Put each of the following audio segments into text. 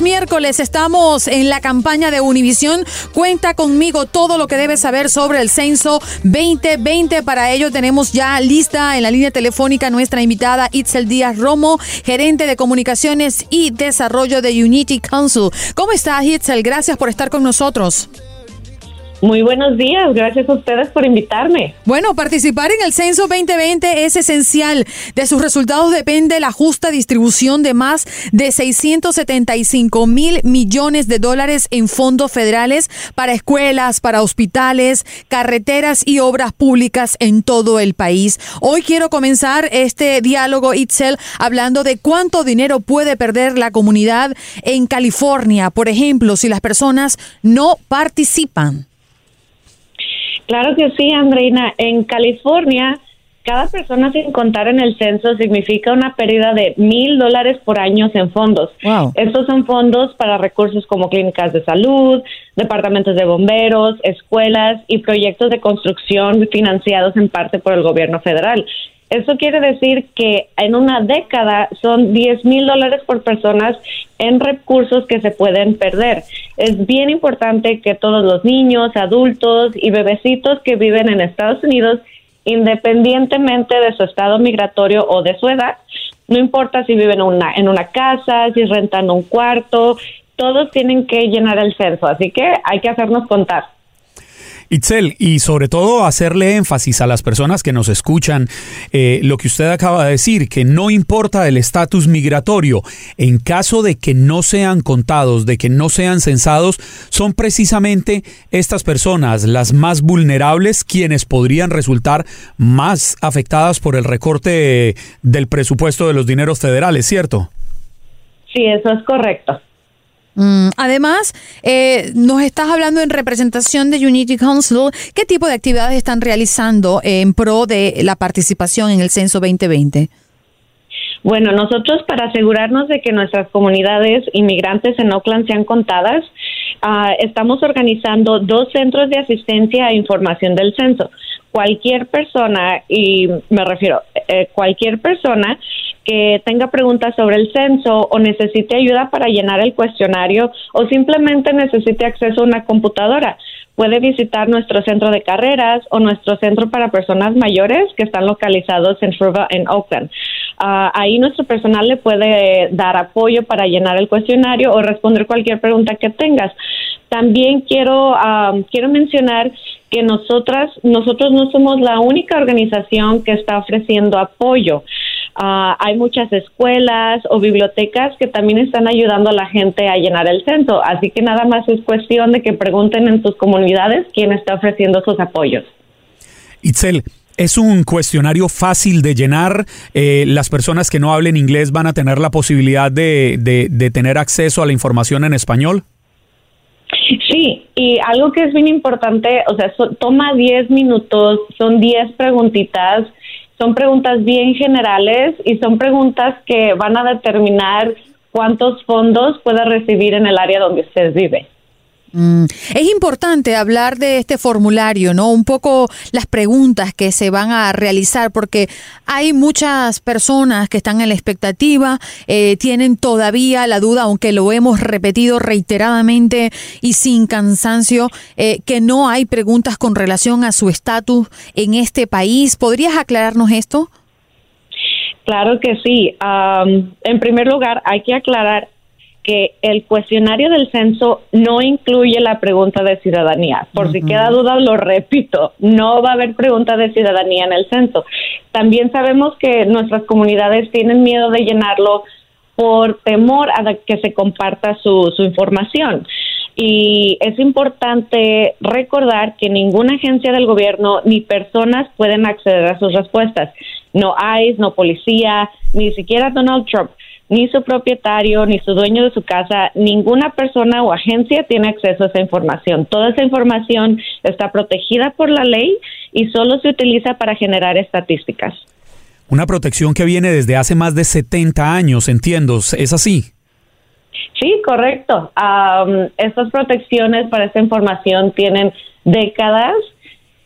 miércoles estamos en la campaña de Univisión. Cuenta conmigo todo lo que debes saber sobre el censo 2020. Para ello tenemos ya lista en la línea telefónica nuestra invitada Itzel Díaz Romo, gerente de comunicaciones y desarrollo de Unity Council. ¿Cómo estás, Itzel? Gracias por estar con nosotros. Muy buenos días, gracias a ustedes por invitarme. Bueno, participar en el Censo 2020 es esencial. De sus resultados depende la justa distribución de más de 675 mil millones de dólares en fondos federales para escuelas, para hospitales, carreteras y obras públicas en todo el país. Hoy quiero comenzar este diálogo, Itzel, hablando de cuánto dinero puede perder la comunidad en California, por ejemplo, si las personas no participan. Claro que sí, Andreina. En California, cada persona sin contar en el censo significa una pérdida de mil dólares por año en fondos. Estos son fondos para recursos como clínicas de salud, departamentos de bomberos, escuelas y proyectos de construcción financiados en parte por el gobierno federal. Eso quiere decir que en una década son 10 mil dólares por personas en recursos que se pueden perder. Es bien importante que todos los niños, adultos y bebecitos que viven en Estados Unidos, independientemente de su estado migratorio o de su edad, no importa si viven una, en una casa, si rentan un cuarto, todos tienen que llenar el censo. Así que hay que hacernos contar. Itzel, y sobre todo hacerle énfasis a las personas que nos escuchan eh, lo que usted acaba de decir, que no importa el estatus migratorio, en caso de que no sean contados, de que no sean censados, son precisamente estas personas las más vulnerables quienes podrían resultar más afectadas por el recorte del presupuesto de los dineros federales, ¿cierto? Sí, eso es correcto. Mm, además, eh, nos estás hablando en representación de Unity Council. ¿Qué tipo de actividades están realizando en pro de la participación en el Censo 2020? Bueno, nosotros para asegurarnos de que nuestras comunidades inmigrantes en Oakland sean contadas, ah, estamos organizando dos centros de asistencia e información del censo. Cualquier persona, y me refiero, eh, cualquier persona que tenga preguntas sobre el censo o necesite ayuda para llenar el cuestionario o simplemente necesite acceso a una computadora, puede visitar nuestro centro de carreras o nuestro centro para personas mayores que están localizados en Fruva, en Oakland. Ah, ahí nuestro personal le puede dar apoyo para llenar el cuestionario o responder cualquier pregunta que tengas. También quiero ah, quiero mencionar que nosotras nosotros no somos la única organización que está ofreciendo apoyo. Ah, hay muchas escuelas o bibliotecas que también están ayudando a la gente a llenar el censo. Así que nada más es cuestión de que pregunten en sus comunidades quién está ofreciendo sus apoyos. Itzel, es un cuestionario fácil de llenar. Eh, las personas que no hablen inglés van a tener la posibilidad de, de, tener acceso a la información en español. Sí, y algo que es bien importante, o sea, toma 10 minutos, son 10 preguntitas son preguntas bien generales y son preguntas que van a determinar cuántos fondos puede recibir en el área donde usted vive. Mm, es importante hablar de este formulario, ¿no? Un poco las preguntas que se van a realizar, porque hay muchas personas que están en la expectativa, eh, tienen todavía la duda, aunque lo hemos repetido reiteradamente y sin cansancio, eh, que no hay preguntas con relación a su estatus en este país. ¿Podrías aclararnos esto? Claro que sí. en primer lugar, hay que aclarar que el cuestionario del censo no incluye la pregunta de ciudadanía. Por si queda duda, lo repito, no va a haber pregunta de ciudadanía en el censo. También sabemos que nuestras comunidades tienen miedo de llenarlo por temor a que se comparta su, su información. Y es importante recordar que ninguna agencia del gobierno ni personas pueden acceder a sus respuestas. No ICE, no policía, ni siquiera Donald Trump ni su propietario, ni su dueño de su casa, ninguna persona o agencia tiene acceso a esa información. Toda esa información está protegida por la ley y solo se utiliza para generar estadísticas. Una protección que viene desde hace más de 70 años, entiendo, ¿es así? Sí, correcto. estas protecciones para esta información tienen décadas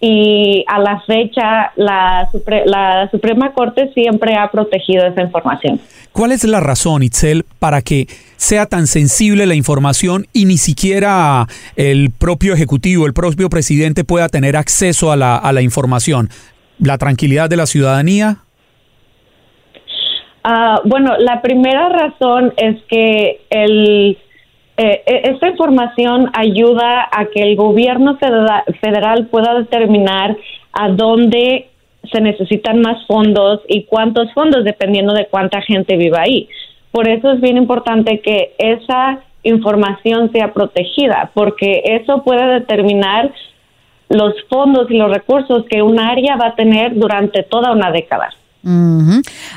y a la fecha la, la Suprema Corte siempre ha protegido esa información. ¿Cuál es la razón, Itzel, para que sea tan sensible la información y ni siquiera el propio ejecutivo, el propio presidente pueda tener acceso a la, a la información? ¿La tranquilidad de la ciudadanía? Ah, bueno, la primera razón es que el, eh, e, esta información ayuda a que el gobierno federal pueda determinar a dónde se necesitan más fondos y cuántos fondos dependiendo de cuánta gente viva ahí. Por eso es bien importante que esa información sea protegida, porque eso puede determinar los fondos y los recursos que un área va a tener durante toda una década.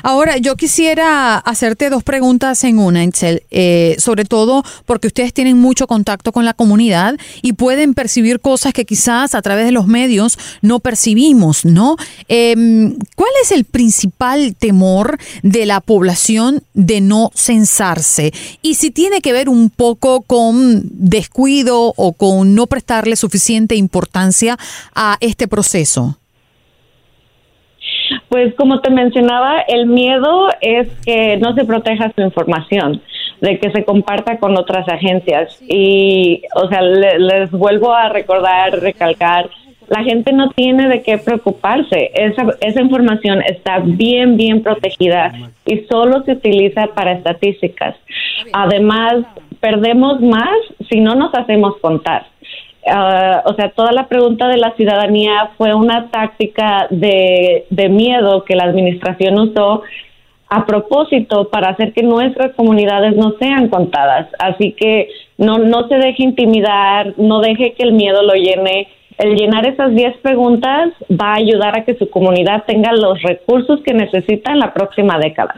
Ahora, yo quisiera hacerte dos preguntas en una, Excel, eh, sobre todo porque ustedes tienen mucho contacto con la comunidad y pueden percibir cosas que quizás a través de los medios no percibimos, ¿no? Em, ¿Cuál es el principal temor de la población de no censarse? Y si tiene que ver un poco con descuido o con no prestarle suficiente importancia a este proceso. Pues como te mencionaba, el miedo es que no se proteja su información, de que se comparta con otras agencias. Y, o sea, les vuelvo a recordar, recalcar, la gente no tiene de qué preocuparse. Esa, esa información está bien, bien protegida y solo se utiliza para estadísticas. Además, perdemos más si no nos hacemos contar. Ah, o sea, toda la pregunta de la ciudadanía fue una táctica de, de miedo que la administración usó a propósito para hacer que nuestras comunidades no sean contadas. Así que no, no se deje intimidar, no deje que el miedo lo llene. El llenar esas 10 preguntas va a ayudar a que su comunidad tenga los recursos que necesita en la próxima década.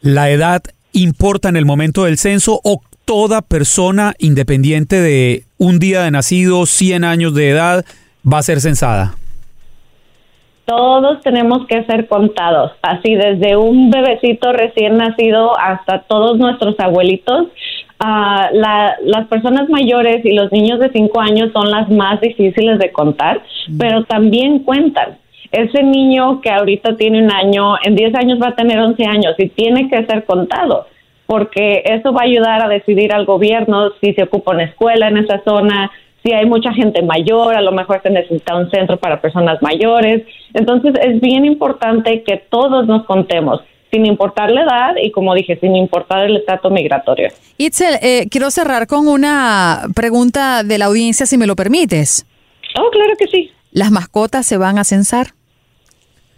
¿La edad importa en el momento del censo o toda persona independiente de un día de nacido, 100 años de edad, va a ser censada? Todos tenemos que ser contados, así desde un bebecito recién nacido hasta todos nuestros abuelitos. Uh, las personas mayores y los niños de 5 años son las más difíciles de contar, mm. pero también cuentan. Ese niño que ahorita tiene un año, en 10 años va a tener 11 años y tiene que ser contado porque eso va a ayudar a decidir al gobierno si se ocupa una escuela en esa zona, si hay mucha gente mayor, a lo mejor se necesita un centro para personas mayores. Entonces es bien importante que todos nos contemos sin importar la edad y, como dije, sin importar el estatus migratorio. Itzel, eh, quiero cerrar con una pregunta de la audiencia, si me lo permites. Oh, claro que sí. ¿Las mascotas se van a censar?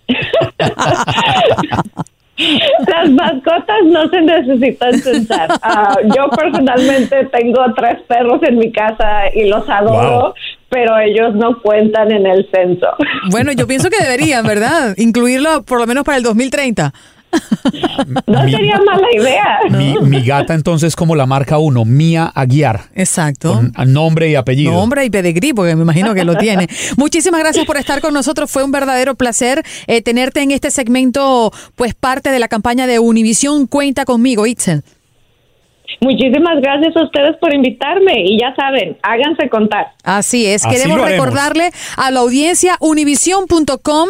Las mascotas no se necesitan censar. Ah, yo personalmente tengo tres perros en mi casa y los adoro, pero ellos no cuentan en el censo. Bueno, yo pienso que deberían, ¿verdad? Incluirlo por lo menos para el 2030. No sería mala idea. Mi, gata entonces como la marca uno, Mía Aguiar. Exacto. Con nombre y apellido. Nombre y pedigrí, porque me imagino que lo tiene. Muchísimas gracias por estar con nosotros. Fue un verdadero placer eh, tenerte en este segmento, pues parte de la campaña de Univisión. Cuenta conmigo, Itzel. Muchísimas gracias a ustedes por invitarme y ya saben, háganse contar. Así es, queremos recordarle a la audiencia univision.com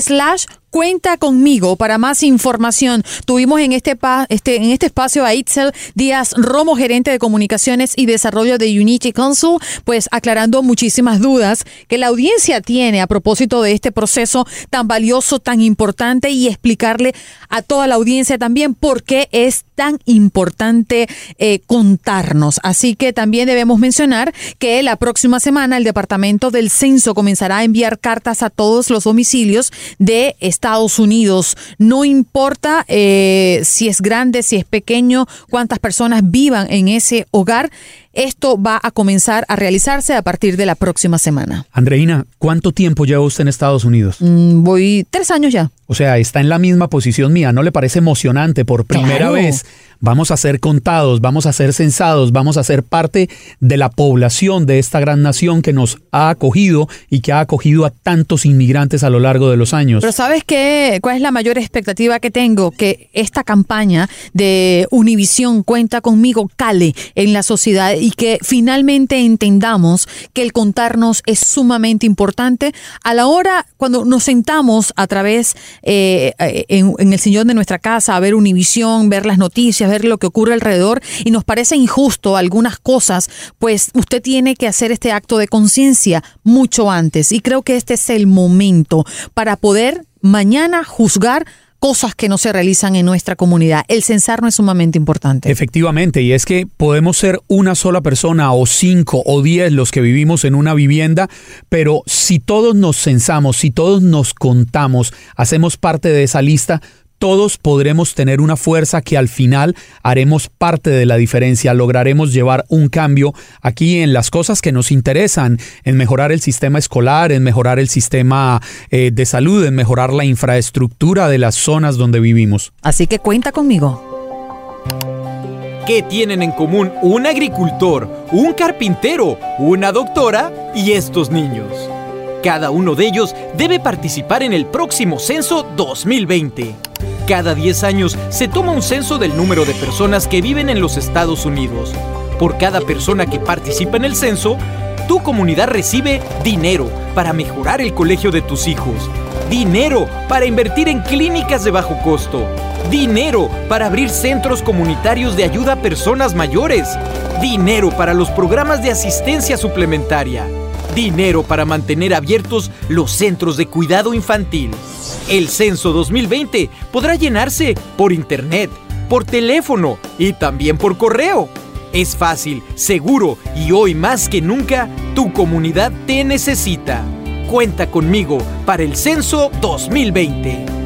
slash Cuenta conmigo para más información. Tuvimos en este, este, en este espacio a Itzel Díaz Romo, gerente de comunicaciones y desarrollo de Unity Council, pues aclarando muchísimas dudas que la audiencia tiene a propósito de este proceso tan valioso, tan importante y explicarle a toda la audiencia también por qué es tan importante eh, contarnos. Así que también debemos mencionar que la próxima semana el Departamento del Censo comenzará a enviar cartas a todos los domicilios de Estados Unidos. No importa eh, si es grande, si es pequeño, cuántas personas vivan en ese hogar. Esto va a comenzar a realizarse a partir de la próxima semana. Andreina, ¿cuánto tiempo lleva usted en Estados Unidos? Mm, voy tres años ya. O sea, está en la misma posición mía. ¿No le parece emocionante por primera vez vamos a ser contados, vamos a ser censados, vamos a ser parte de la población de esta gran nación que nos ha acogido y que ha acogido a tantos inmigrantes a lo largo de los años. Pero ¿sabes qué? ¿Cuál es la mayor expectativa que tengo? Que esta campaña de Univisión cuenta conmigo cale en la sociedad y que finalmente entendamos que el contarnos es sumamente importante a la hora cuando nos sentamos a través eh, en, en el sillón de nuestra casa a ver Univisión, ver las noticias, ver lo que ocurre alrededor y nos parece injusto algunas cosas, pues usted tiene que hacer este acto de conciencia mucho antes. Y creo que este es el momento para poder mañana juzgar cosas que no se realizan en nuestra comunidad. El censar es sumamente importante. Efectivamente, y es que podemos ser una sola persona o cinco o diez los que vivimos en una vivienda, pero si todos nos censamos, si todos nos contamos, hacemos parte de esa lista, todos podremos tener una fuerza que al final haremos parte de la diferencia, lograremos llevar un cambio aquí en las cosas que nos interesan, en mejorar el sistema escolar, en mejorar el sistema eh, de salud, en mejorar la infraestructura de las zonas donde vivimos. Así que cuenta conmigo. ¿Qué tienen en común un agricultor, un carpintero, una doctora y estos niños? Cada uno de ellos debe participar en el próximo censo 2020. Cada 10 años se toma un censo del número de personas que viven en los Estados Unidos. Por cada persona que participa en el censo, tu comunidad recibe dinero para mejorar el colegio de tus hijos, dinero para invertir en clínicas de bajo costo, dinero para abrir centros comunitarios de ayuda a personas mayores, dinero para los programas de asistencia suplementaria dinero para mantener abiertos los centros de cuidado infantil. El censo 2020 podrá llenarse por internet, por teléfono y también por correo. Es fácil, seguro y hoy más que nunca tu comunidad te necesita. Cuenta conmigo para el censo 2020.